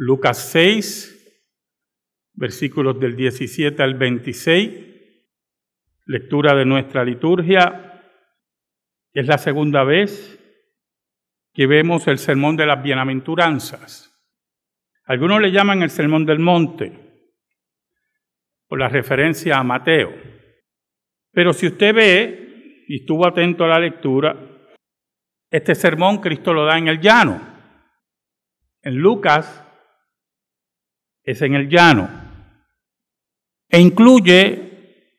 Lucas 6, versículos del 17 al 26, lectura de nuestra liturgia. Es la segunda vez que vemos el sermón de las bienaventuranzas. Algunos le llaman el sermón del monte, por la referencia a Mateo. Pero si usted ve, y estuvo atento a la lectura, este sermón Cristo lo da en el llano. En Lucas es en el llano. E incluye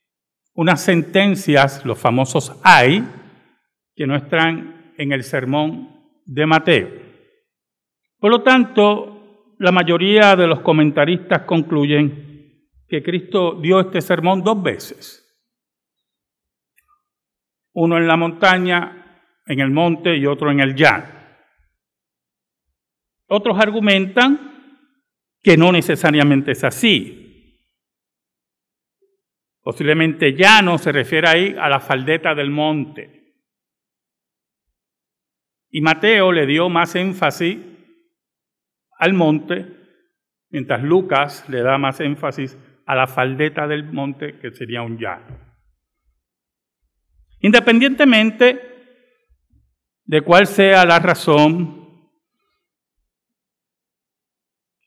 unas sentencias, los famosos hay, que no están en el sermón de Mateo. Por lo tanto, la mayoría de los comentaristas concluyen que Cristo dio este sermón dos veces. Uno en la montaña, en el monte y otro en el llano. Otros argumentan que no necesariamente es así. Posiblemente llano se refiere ahí a la faldeta del monte. Y Mateo le dio más énfasis al monte, mientras Lucas le da más énfasis a la faldeta del monte, que sería un llano. Independientemente de cuál sea la razón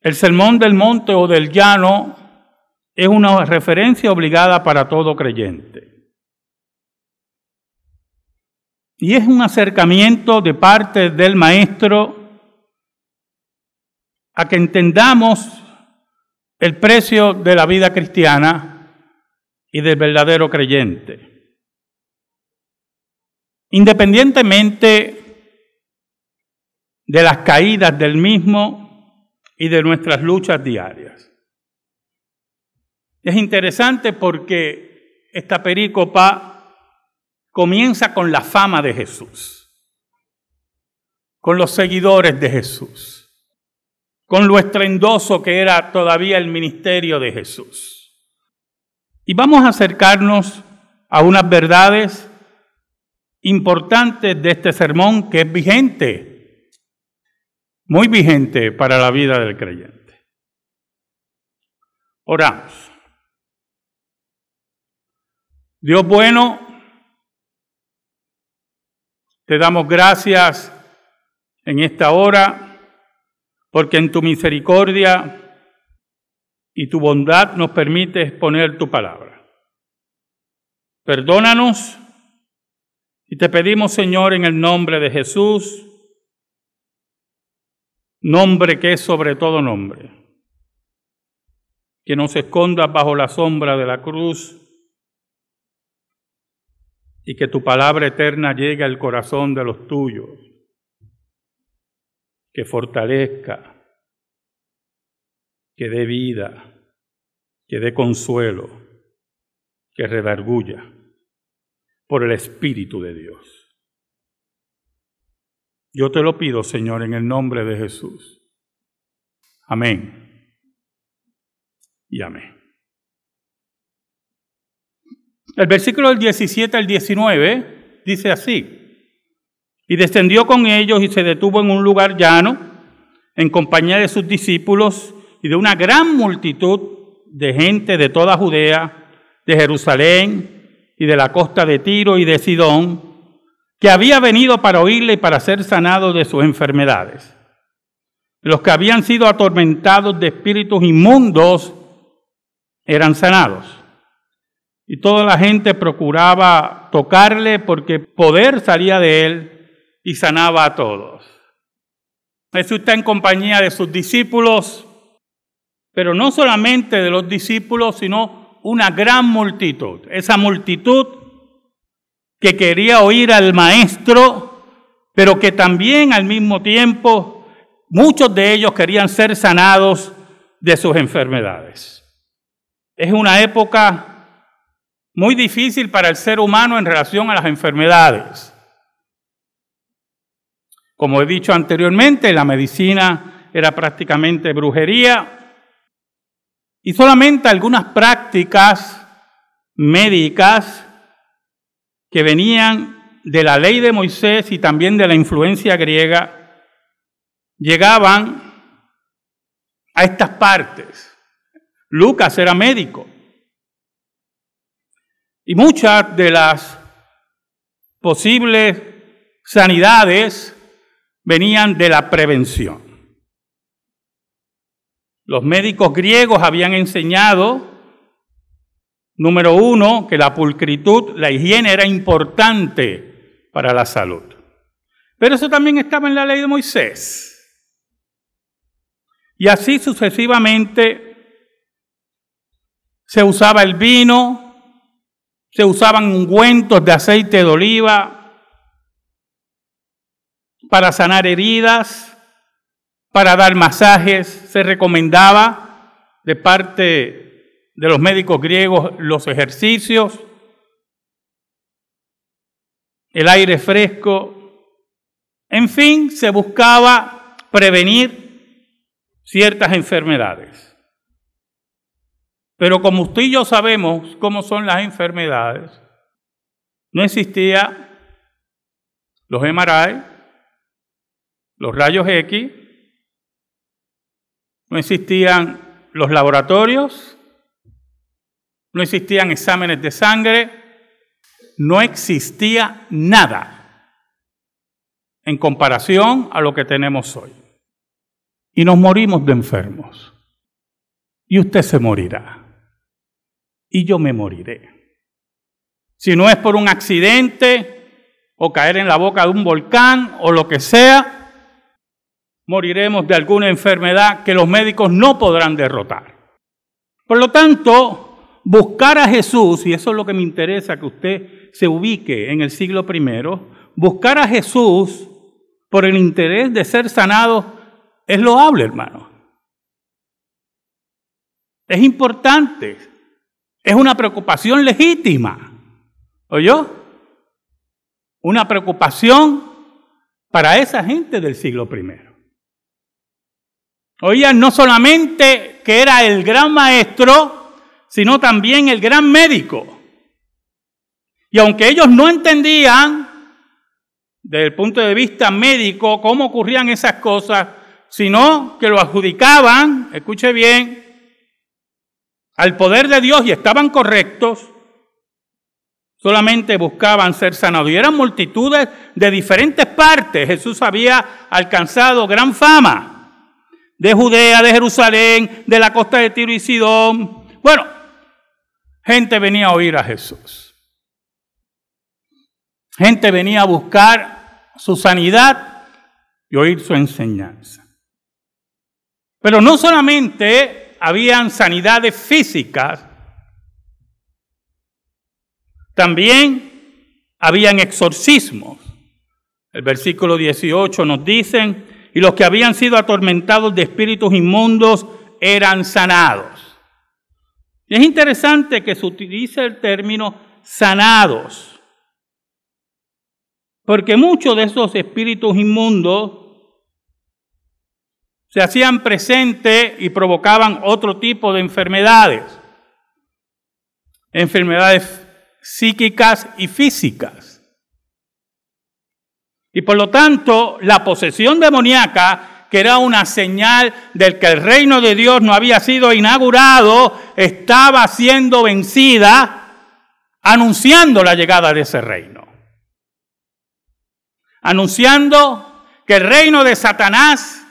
El sermón del monte o del llano es una referencia obligada para todo creyente. Y es un acercamiento de parte del maestro a que entendamos el precio de la vida cristiana y del verdadero creyente. Independientemente de las caídas del mismo, y de nuestras luchas diarias. Es interesante porque esta perícopa comienza con la fama de Jesús, con los seguidores de Jesús, con lo estrendoso que era todavía el ministerio de Jesús. Y vamos a acercarnos a unas verdades importantes de este sermón que es vigente muy vigente para la vida del creyente. Oramos. Dios bueno, te damos gracias en esta hora porque en tu misericordia y tu bondad nos permite exponer tu palabra. Perdónanos y te pedimos, Señor, en el nombre de Jesús, nombre que es sobre todo nombre, que nos escondas bajo la sombra de la cruz y que tu palabra eterna llegue al corazón de los tuyos, que fortalezca, que dé vida, que dé consuelo, que redarguya por el Espíritu de Dios. Yo te lo pido, Señor, en el nombre de Jesús. Amén. Y amén. El versículo del 17 al 19 dice así. Y descendió con ellos y se detuvo en un lugar llano, en compañía de sus discípulos y de una gran multitud de gente de toda Judea, de Jerusalén y de la costa de Tiro y de Sidón que había venido para oírle y para ser sanado de sus enfermedades. Los que habían sido atormentados de espíritus inmundos eran sanados. Y toda la gente procuraba tocarle porque poder salía de él y sanaba a todos. Jesús está en compañía de sus discípulos, pero no solamente de los discípulos, sino una gran multitud. Esa multitud que quería oír al maestro, pero que también al mismo tiempo muchos de ellos querían ser sanados de sus enfermedades. Es una época muy difícil para el ser humano en relación a las enfermedades. Como he dicho anteriormente, la medicina era prácticamente brujería y solamente algunas prácticas médicas que venían de la ley de Moisés y también de la influencia griega, llegaban a estas partes. Lucas era médico. Y muchas de las posibles sanidades venían de la prevención. Los médicos griegos habían enseñado, número uno, que la pulcritud, la higiene era importante para la salud. Pero eso también estaba en la ley de Moisés. Y así sucesivamente se usaba el vino, se usaban ungüentos de aceite de oliva para sanar heridas, para dar masajes, se recomendaba de parte de los médicos griegos los ejercicios, el aire fresco, en fin, se buscaba prevenir ciertas enfermedades. Pero como usted y yo sabemos cómo son las enfermedades, no existía los MRI, los rayos X, no existían los laboratorios, no existían exámenes de sangre, no existía nada en comparación a lo que tenemos hoy. Y nos morimos de enfermos. Y usted se morirá. Y yo me moriré. Si no es por un accidente o caer en la boca de un volcán o lo que sea, moriremos de alguna enfermedad que los médicos no podrán derrotar. Por lo tanto, buscar a Jesús, y eso es lo que me interesa que usted se ubique en el siglo I, buscar a Jesús por el interés de ser sanado es loable, hermano. Es importante, es una preocupación legítima. ¿Oyó? Una preocupación para esa gente del siglo I. Oían no solamente que era el gran maestro, sino también el gran médico. Y aunque ellos no entendían desde el punto de vista médico cómo ocurrían esas cosas, sino que lo adjudicaban, escuche bien, al poder de Dios y estaban correctos, solamente buscaban ser sanados. Y eran multitudes de diferentes partes. Jesús había alcanzado gran fama de Judea, de Jerusalén, de la costa de Tiro y Sidón. Bueno, gente venía a oír a Jesús. Gente venía a buscar su sanidad y oír su enseñanza. Pero no solamente habían sanidades físicas, también habían exorcismos. El versículo 18 nos dicen, y los que habían sido atormentados de espíritus inmundos eran sanados. Es interesante que se utilice el término sanados, porque muchos de esos espíritus inmundos se hacían presentes y provocaban otro tipo de enfermedades, enfermedades psíquicas y físicas. Y por lo tanto, la posesión demoníaca, que era una señal del que el reino de Dios no había sido inaugurado, estaba siendo vencida, anunciando la llegada de ese reino. Anunciando que el reino de Satanás,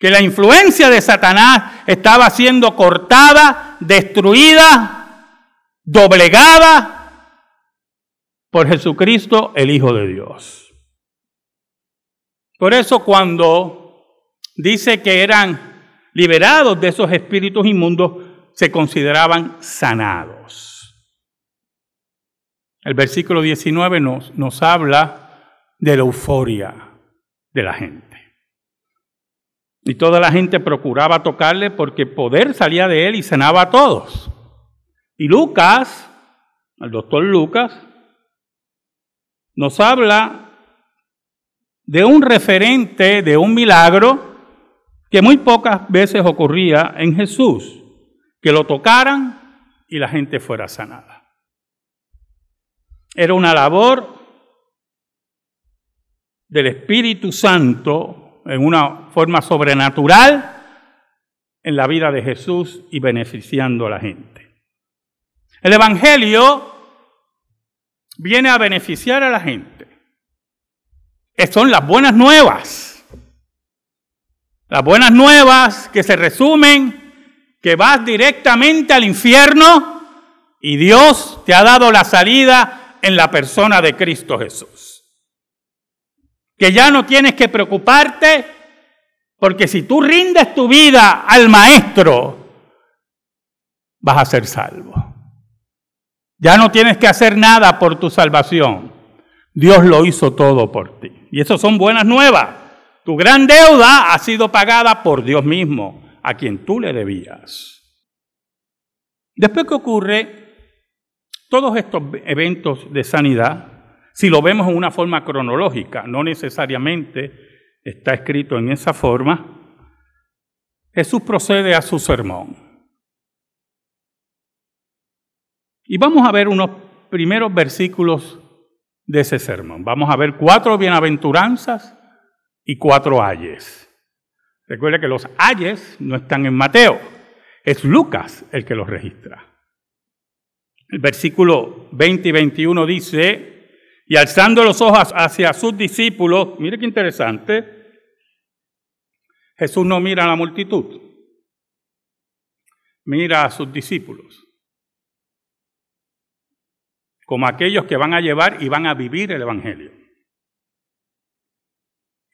que la influencia de Satanás estaba siendo cortada, destruida, doblegada por Jesucristo, el Hijo de Dios. Por eso cuando dice que eran liberados de esos espíritus inmundos, se consideraban sanados. El versículo 19 nos, nos habla de la euforia de la gente. Y toda la gente procuraba tocarle porque poder salía de él y sanaba a todos. Y Lucas, el doctor Lucas, nos habla de un referente, de un milagro que muy pocas veces ocurría en Jesús, que lo tocaran y la gente fuera sanada. Era una labor del Espíritu Santo en una forma sobrenatural en la vida de Jesús y beneficiando a la gente. El Evangelio viene a beneficiar a la gente. Son las buenas nuevas. Las buenas nuevas que se resumen que vas directamente al infierno y Dios te ha dado la salida en la persona de Cristo Jesús. Que ya no tienes que preocuparte porque si tú rindes tu vida al Maestro, vas a ser salvo. Ya no tienes que hacer nada por tu salvación. Dios lo hizo todo por ti. Y eso son buenas nuevas. Tu gran deuda ha sido pagada por Dios mismo, a quien tú le debías. Después que ocurre todos estos eventos de sanidad, si lo vemos en una forma cronológica, no necesariamente está escrito en esa forma, Jesús procede a su sermón. Y vamos a ver unos primeros versículos de ese sermón. Vamos a ver cuatro bienaventuranzas y cuatro ayes. Recuerde que los ayes no están en Mateo, es Lucas el que los registra. El versículo 20 y 21 dice, y alzando los ojos hacia sus discípulos, mire qué interesante, Jesús no mira a la multitud, mira a sus discípulos, como aquellos que van a llevar y van a vivir el Evangelio,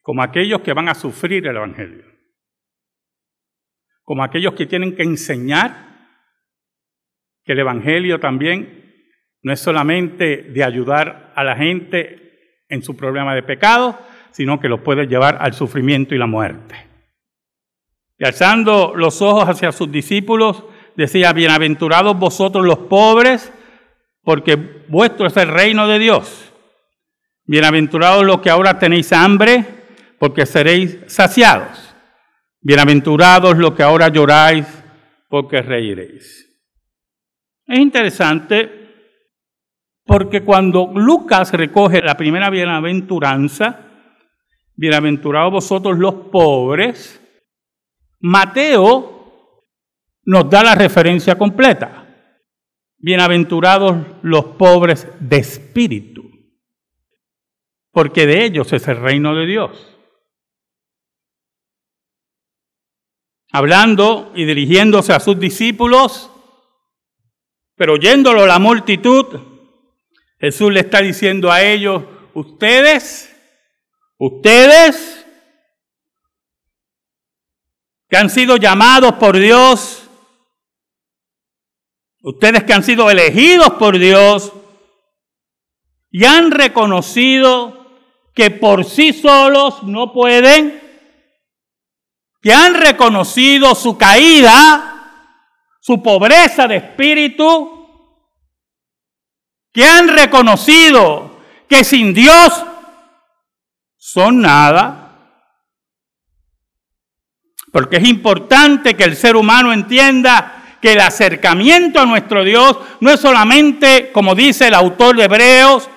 como aquellos que van a sufrir el Evangelio, como aquellos que tienen que enseñar que el Evangelio también no es solamente de ayudar a la gente en su problema de pecado, sino que los puede llevar al sufrimiento y la muerte. Y alzando los ojos hacia sus discípulos, decía, bienaventurados vosotros los pobres, porque vuestro es el reino de Dios. Bienaventurados los que ahora tenéis hambre, porque seréis saciados. Bienaventurados los que ahora lloráis, porque reiréis. Es interesante porque cuando Lucas recoge la primera bienaventuranza, bienaventurados vosotros los pobres, Mateo nos da la referencia completa. Bienaventurados los pobres de espíritu, porque de ellos es el reino de Dios. Hablando y dirigiéndose a sus discípulos, pero oyéndolo la multitud, Jesús le está diciendo a ellos, ustedes, ustedes que han sido llamados por Dios, ustedes que han sido elegidos por Dios y han reconocido que por sí solos no pueden, que han reconocido su caída, su pobreza de espíritu, que han reconocido que sin Dios son nada. Porque es importante que el ser humano entienda que el acercamiento a nuestro Dios no es solamente, como dice el autor de Hebreos,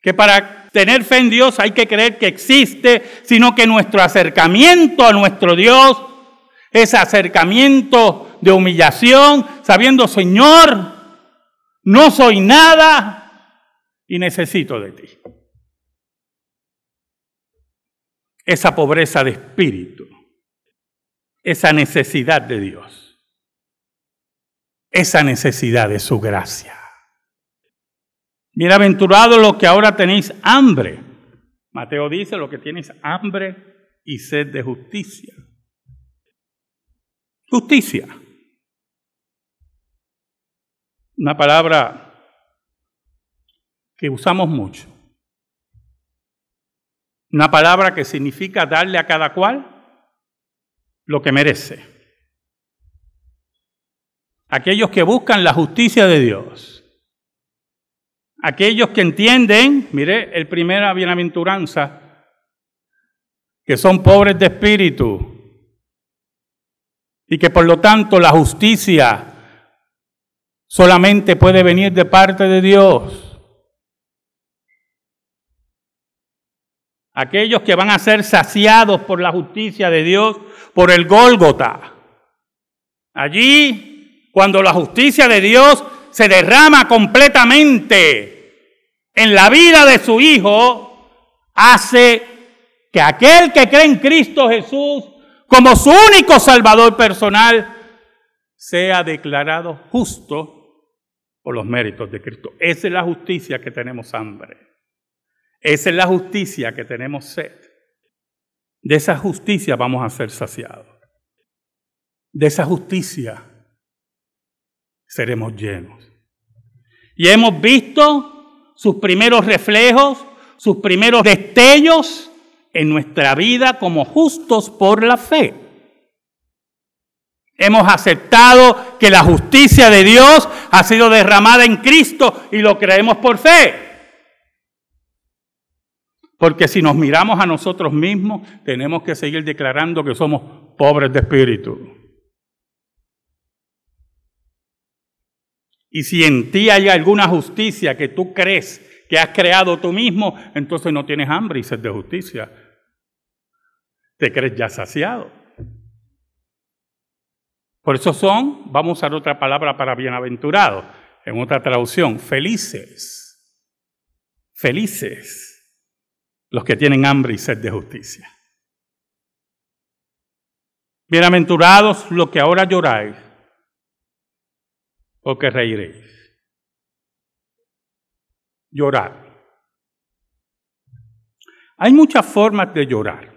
que para tener fe en Dios hay que creer que existe, sino que nuestro acercamiento a nuestro Dios, ese acercamiento de humillación, sabiendo, Señor, no soy nada y necesito de ti. Esa pobreza de espíritu, esa necesidad de Dios, esa necesidad de su gracia. Bienaventurados los que ahora tenéis hambre. Mateo dice lo que tienes hambre y sed de justicia. Justicia. una palabra que usamos mucho. Una palabra que significa darle a cada cual lo que merece. Aquellos que buscan la justicia de Dios. Aquellos que entienden, mire, el primera bienaventuranza, que son pobres de espíritu y que por lo tanto la justicia solamente puede venir de parte de Dios. aquellos que van a ser saciados por la justicia de Dios, por el Gólgota. Allí, cuando la justicia de Dios se derrama completamente en la vida de su Hijo, hace que aquel que cree en Cristo Jesús como su único Salvador personal sea declarado justo por los méritos de Cristo. Esa es la justicia que tenemos hambre. Esa es la justicia que tenemos sed. De esa justicia vamos a ser saciados. De esa justicia seremos llenos. Y hemos visto sus primeros reflejos, sus primeros destellos en nuestra vida como justos por la fe. Hemos aceptado que la justicia de Dios ha sido derramada en Cristo y lo creemos por fe. Porque si nos miramos a nosotros mismos, tenemos que seguir declarando que somos pobres de espíritu. Y si en ti hay alguna justicia que tú crees que has creado tú mismo, entonces no tienes hambre y sed de justicia. Te crees ya saciado. Por eso son, vamos a usar otra palabra para bienaventurado, en otra traducción, felices. Felices los que tienen hambre y sed de justicia. Bienaventurados los que ahora lloráis, porque reiréis. Llorar. Hay muchas formas de llorar.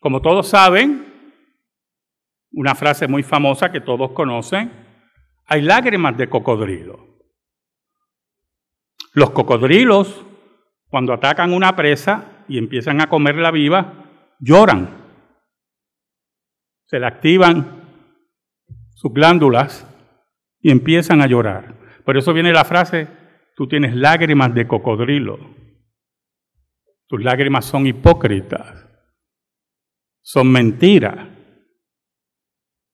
Como todos saben, una frase muy famosa que todos conocen, hay lágrimas de cocodrilo. Los cocodrilos, cuando atacan una presa y empiezan a comerla viva, lloran. Se le activan sus glándulas y empiezan a llorar. Por eso viene la frase, tú tienes lágrimas de cocodrilo. Tus lágrimas son hipócritas, son mentiras.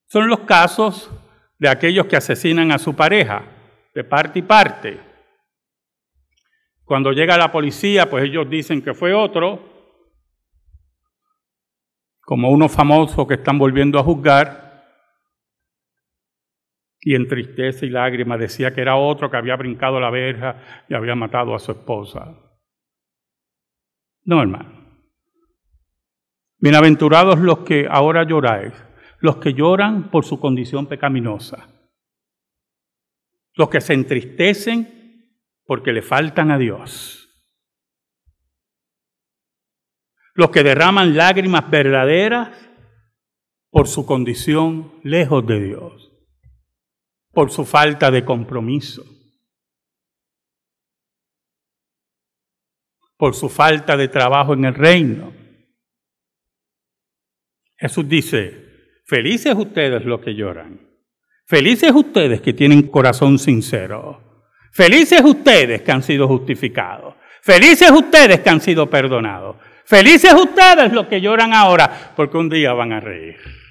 Son los casos de aquellos que asesinan a su pareja, de parte y parte. Cuando llega la policía, pues ellos dicen que fue otro, como unos famosos que están volviendo a juzgar, y en tristeza y lágrimas decía que era otro que había brincado la verja y había matado a su esposa. No, hermano. Bienaventurados los que ahora lloráis, los que lloran por su condición pecaminosa, los que se entristecen porque le faltan a Dios, los que derraman lágrimas verdaderas por su condición lejos de Dios por su falta de compromiso, por su falta de trabajo en el reino. Jesús dice, felices ustedes los que lloran, felices ustedes que tienen corazón sincero, felices ustedes que han sido justificados, felices ustedes que han sido perdonados, felices ustedes los que lloran ahora, porque un día van a reír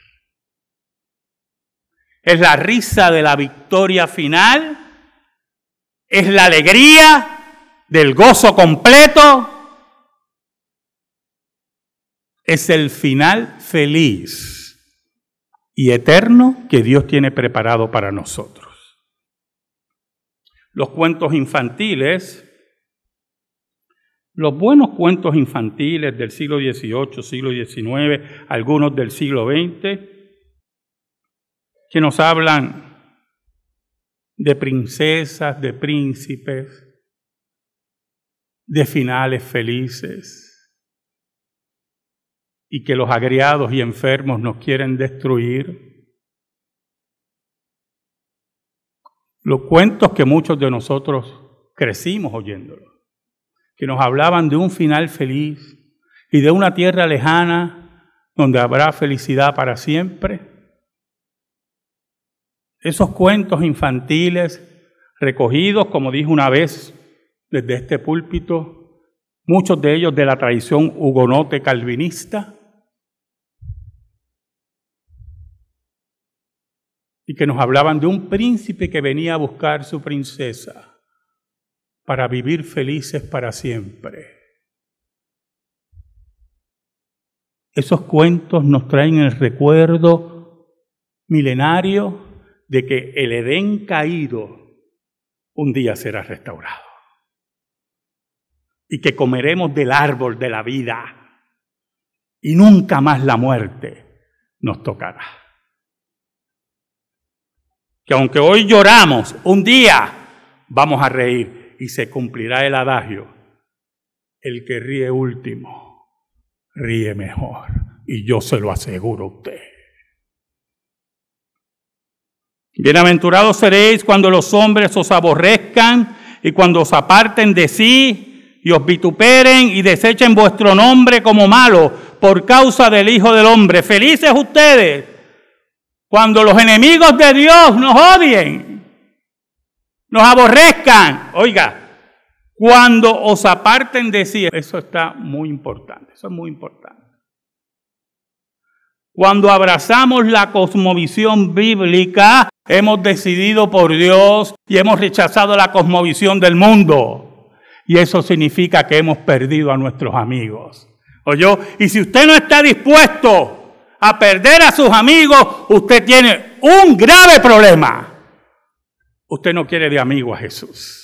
es la risa de la victoria final, es la alegría del gozo completo, es el final feliz y eterno que Dios tiene preparado para nosotros. Los cuentos infantiles, los buenos cuentos infantiles del siglo XVIII, siglo XIX, algunos del siglo XX, que nos hablan de princesas, de príncipes, de finales felices, y que los agriados y enfermos nos quieren destruir. Los cuentos que muchos de nosotros crecimos oyéndolos, que nos hablaban de un final feliz y de una tierra lejana donde habrá felicidad para siempre esos cuentos infantiles recogidos, como dije una vez desde este púlpito, muchos de ellos de la tradición hugonote calvinista, y que nos hablaban de un príncipe que venía a buscar su princesa. para vivir felices para siempre. Esos cuentos nos traen el recuerdo milenario de que el Edén caído un día será restaurado y que comeremos del árbol de la vida y nunca más la muerte nos tocará. Que aunque hoy lloramos, un día vamos a reír y se cumplirá el adagio, el que ríe último, ríe mejor. Y yo se lo aseguro a usted. Bienaventurados seréis cuando los hombres os aborrezcan y cuando os aparten de sí y os vituperen y desechen vuestro nombre como malo por causa del Hijo del Hombre. Felices ustedes cuando los enemigos de Dios nos odien, nos aborrezcan. Oiga, cuando os aparten de sí, eso está muy importante, eso es muy importante. Cuando abrazamos la cosmovisión bíblica, hemos decidido por Dios y hemos rechazado la cosmovisión del mundo. Y eso significa que hemos perdido a nuestros amigos. ¿Oyó? Y si usted no está dispuesto a perder a sus amigos, usted tiene un grave problema. Usted no quiere de amigo a Jesús.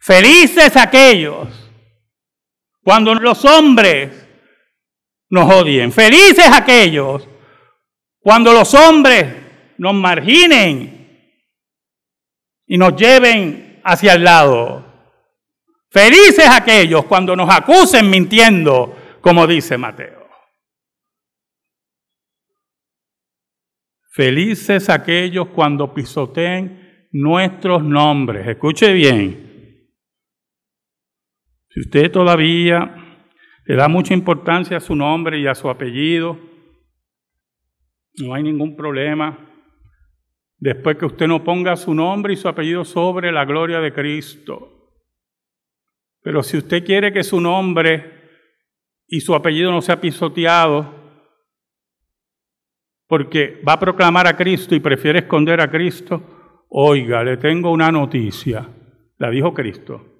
Felices aquellos cuando los hombres nos odien. Felices aquellos cuando los hombres nos marginen y nos lleven hacia el lado. Felices aquellos cuando nos acusen mintiendo, como dice Mateo. Felices aquellos cuando pisoteen nuestros nombres. Escuche bien. Si usted todavía le da mucha importancia a su nombre y a su apellido, no hay ningún problema. Después que usted no ponga su nombre y su apellido sobre la gloria de Cristo. Pero si usted quiere que su nombre y su apellido no sea pisoteado, porque va a proclamar a Cristo y prefiere esconder a Cristo, oiga, le tengo una noticia, la dijo Cristo.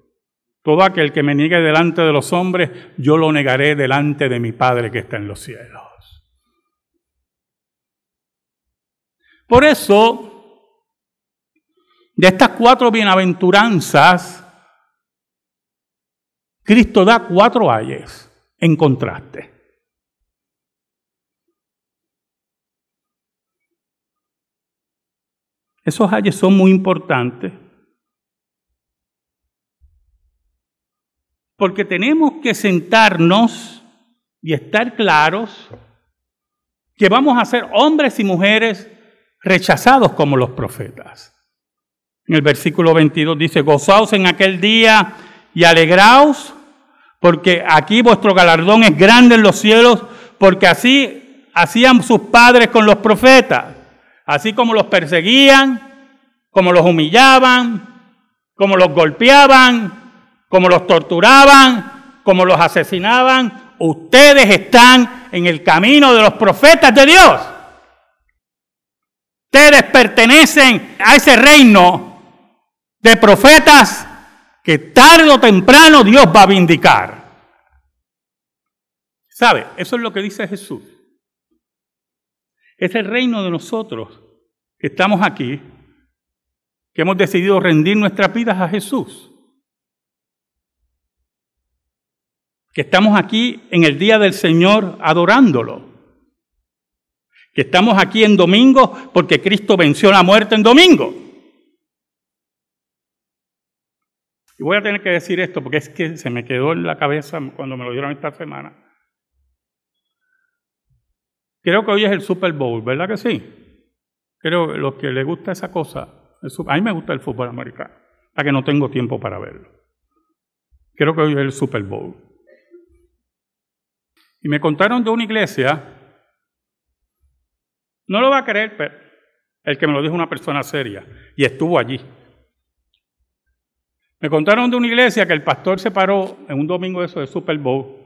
Todo aquel que me niegue delante de los hombres, yo lo negaré delante de mi Padre que está en los cielos. Por eso, de estas cuatro bienaventuranzas, Cristo da cuatro ayes en contraste. Esos ayes son muy importantes porque tenemos que sentarnos y estar claros que vamos a ser hombres y mujeres rechazados como los profetas. En el versículo 22 dice, gozaos en aquel día y alegraos, porque aquí vuestro galardón es grande en los cielos, porque así hacían sus padres con los profetas, así como los perseguían, como los humillaban, como los golpeaban, como los torturaban, como los asesinaban, ustedes están en el camino de los profetas de Dios. Ustedes pertenecen a ese reino de profetas que tarde o temprano Dios va a vindicar. ¿Sabe? Eso es lo que dice Jesús. Es el reino de nosotros que estamos aquí, que hemos decidido rendir nuestras vidas a Jesús. Que estamos aquí en el día del Señor adorándolo que estamos aquí en domingo porque Cristo venció la muerte en domingo. Y voy a tener que decir esto porque es que se me quedó en la cabeza cuando me lo dieron esta semana. Creo que hoy es el Super Bowl, ¿verdad que sí? Creo que los que les gusta esa cosa, a mí me gusta el fútbol americano, para que no tengo tiempo para verlo. Creo que hoy es el Super Bowl. Y me contaron de una iglesia no lo va a creer, pero el que me lo dijo una persona seria y estuvo allí. Me contaron de una iglesia que el pastor se paró en un domingo de eso de Super Bowl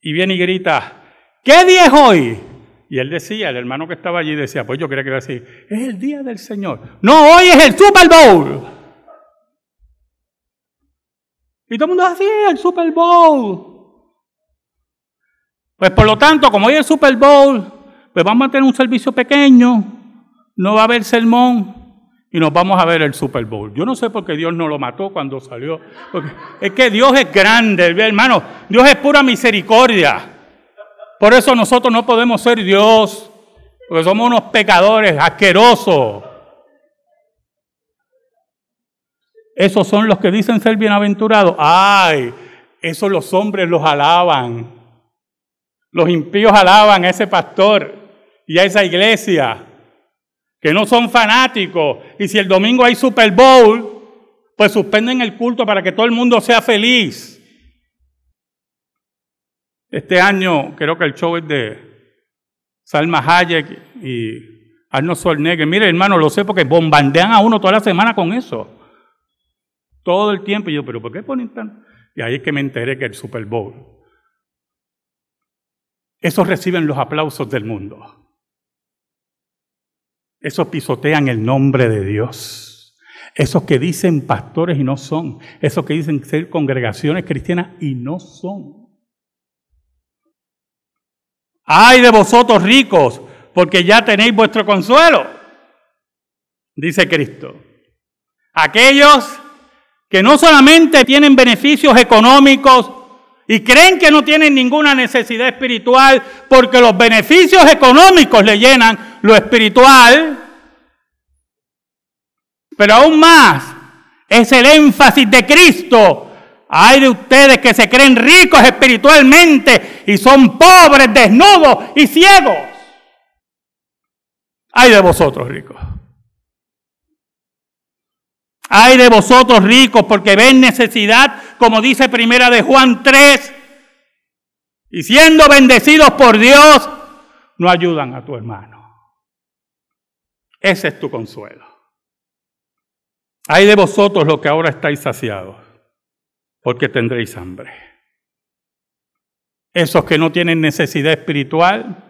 y viene y grita, ¿qué día es hoy? Y él decía, el hermano que estaba allí decía, pues yo creo que era así, es el día del Señor. No, hoy es el Super Bowl. Y todo el mundo así, el Super Bowl. Pues por lo tanto, como hoy es el Super Bowl, pues vamos a tener un servicio pequeño, no va a haber sermón y nos vamos a ver el Super Bowl. Yo no sé por qué Dios no lo mató cuando salió. Es que Dios es grande, hermano. Dios es pura misericordia. Por eso nosotros no podemos ser Dios, porque somos unos pecadores asquerosos. Esos son los que dicen ser bienaventurados. Ay, esos los hombres los alaban. Los impíos alaban a ese pastor y a esa iglesia, que no son fanáticos. Y si el domingo hay Super Bowl, pues suspenden el culto para que todo el mundo sea feliz. Este año creo que el show es de Salma Hayek y Arnold Schwarzenegger. Mire, hermano, lo sé porque bombardean a uno toda la semana con eso. Todo el tiempo. Y yo, ¿pero por qué ponen tan...? Y ahí es que me enteré que el Super Bowl. Esos reciben los aplausos del mundo. Esos pisotean el nombre de Dios. Esos que dicen pastores y no son. Esos que dicen ser congregaciones cristianas y no son. Ay de vosotros ricos, porque ya tenéis vuestro consuelo, dice Cristo. Aquellos que no solamente tienen beneficios económicos y creen que no tienen ninguna necesidad espiritual porque los beneficios económicos le llenan lo espiritual, pero aún más es el énfasis de Cristo hay de ustedes que se creen ricos espiritualmente y son pobres, desnudos y ciegos. Hay de vosotros ricos. Hay de vosotros ricos porque ven necesidad, como dice primera de Juan 3, y siendo bendecidos por Dios, no ayudan a tu hermano. Ese es tu consuelo. Hay de vosotros los que ahora estáis saciados porque tendréis hambre. Esos que no tienen necesidad espiritual,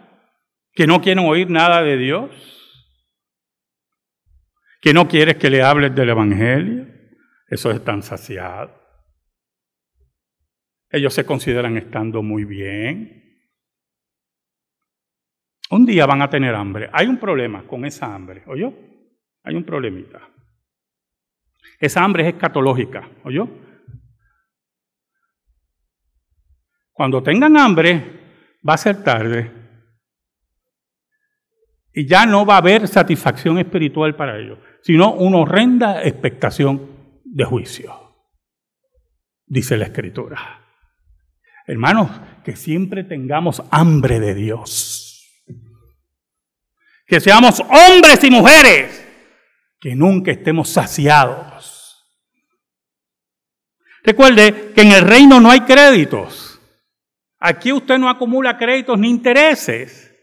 que no quieren oír nada de Dios, que no quieres que le hables del Evangelio, esos están saciados. Ellos se consideran estando muy bien. Un día van a tener hambre. Hay un problema con esa hambre, ¿oyó? Hay un problemita. Esa hambre es escatológica, ¿oyó? Cuando tengan hambre, va a ser tarde. Y ya no va a haber satisfacción espiritual para ellos, sino una horrenda expectación de juicio, dice la Escritura. Hermanos, que siempre tengamos hambre de Dios. Que seamos hombres y mujeres, que nunca estemos saciados. Recuerde que en el reino no hay créditos. Aquí usted no acumula créditos ni intereses.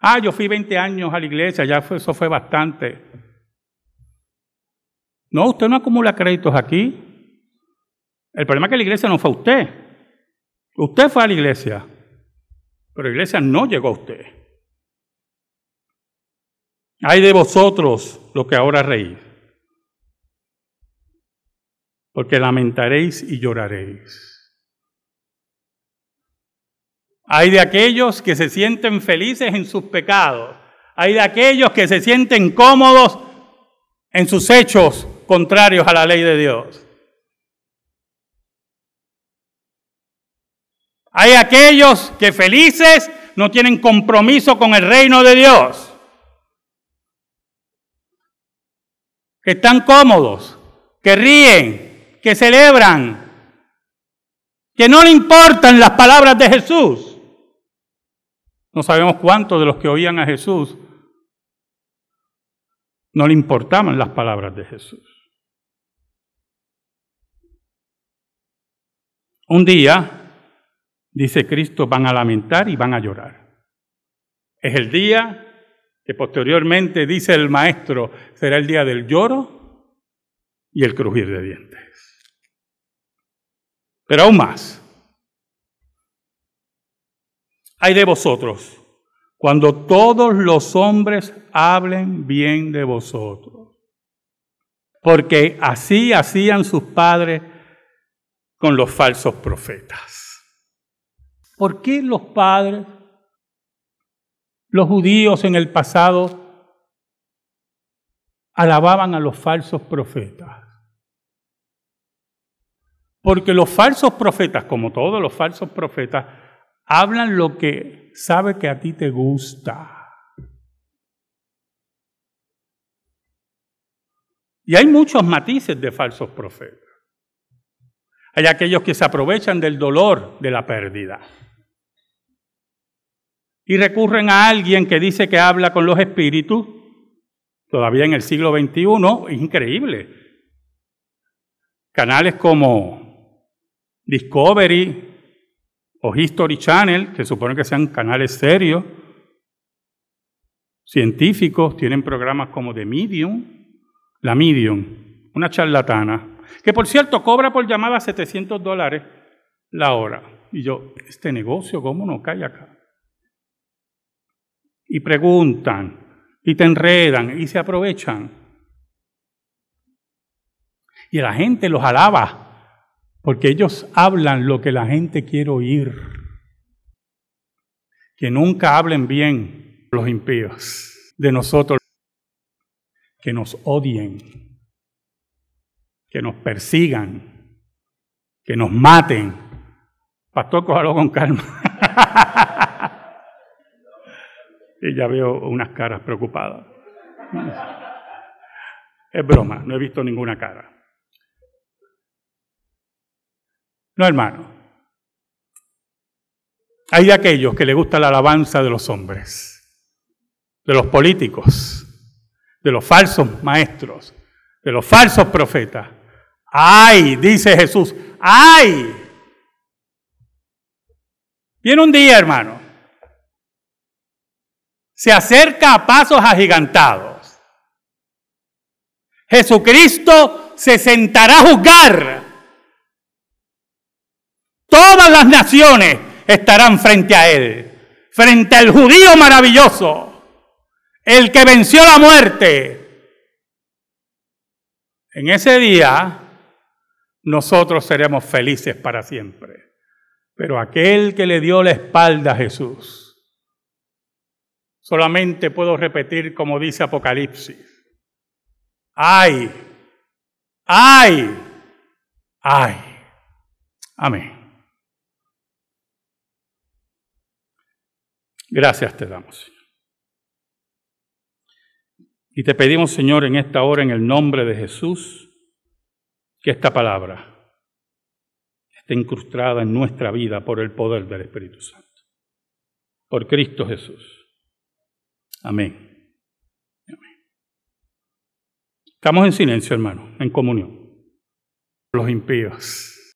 Ah, yo fui 20 años a la iglesia, ya eso fue bastante. No, usted no acumula créditos aquí. El problema es que la iglesia no fue a usted. Usted fue a la iglesia, pero la iglesia no llegó a usted. Hay de vosotros lo que ahora reís, porque lamentaréis y lloraréis. Hay de aquellos que se sienten felices en sus pecados. Hay de aquellos que se sienten cómodos en sus hechos contrarios a la ley de Dios. Hay aquellos que felices no tienen compromiso con el reino de Dios. Que están cómodos, que ríen, que celebran, que no le importan las palabras de Jesús. No sabemos cuántos de los que oían a Jesús no le importaban las palabras de Jesús. Un día, dice Cristo, van a lamentar y van a llorar. Es el día que posteriormente, dice el maestro, será el día del lloro y el crujir de dientes. Pero aún más, hay de vosotros cuando todos los hombres hablen bien de vosotros. Porque así hacían sus padres con los falsos profetas. ¿Por qué los padres, los judíos en el pasado, alababan a los falsos profetas? Porque los falsos profetas, como todos los falsos profetas, hablan lo que sabe que a ti te gusta. Y hay muchos matices de falsos profetas. Hay aquellos que se aprovechan del dolor de la pérdida y recurren a alguien que dice que habla con los espíritus, todavía en el siglo XXI, increíble. Canales como Discovery, o History Channel, que supone que sean canales serios, científicos, tienen programas como The Medium, la Medium, una charlatana, que por cierto cobra por llamada 700 dólares la hora. Y yo, este negocio, ¿cómo no cae acá? Y preguntan, y te enredan, y se aprovechan. Y la gente los alaba porque ellos hablan lo que la gente quiere oír. Que nunca hablen bien los impíos de nosotros, que nos odien, que nos persigan, que nos maten. Pastor, cójalo con calma. y ya veo unas caras preocupadas. Es broma, no he visto ninguna cara. No, hermano. Hay de aquellos que le gusta la alabanza de los hombres, de los políticos, de los falsos maestros, de los falsos profetas. ¡Ay! Dice Jesús. ¡Ay! Viene un día, hermano. Se acerca a pasos agigantados. Jesucristo se sentará a juzgar Todas las naciones estarán frente a Él, frente al judío maravilloso, el que venció la muerte. En ese día nosotros seremos felices para siempre. Pero aquel que le dio la espalda a Jesús, solamente puedo repetir como dice Apocalipsis. Ay, ay, ay. Amén. Gracias te damos, Señor. Y te pedimos, Señor, en esta hora, en el nombre de Jesús, que esta palabra esté incrustada en nuestra vida por el poder del Espíritu Santo. Por Cristo Jesús. Amén. Estamos en silencio, hermano, en comunión. Los impíos.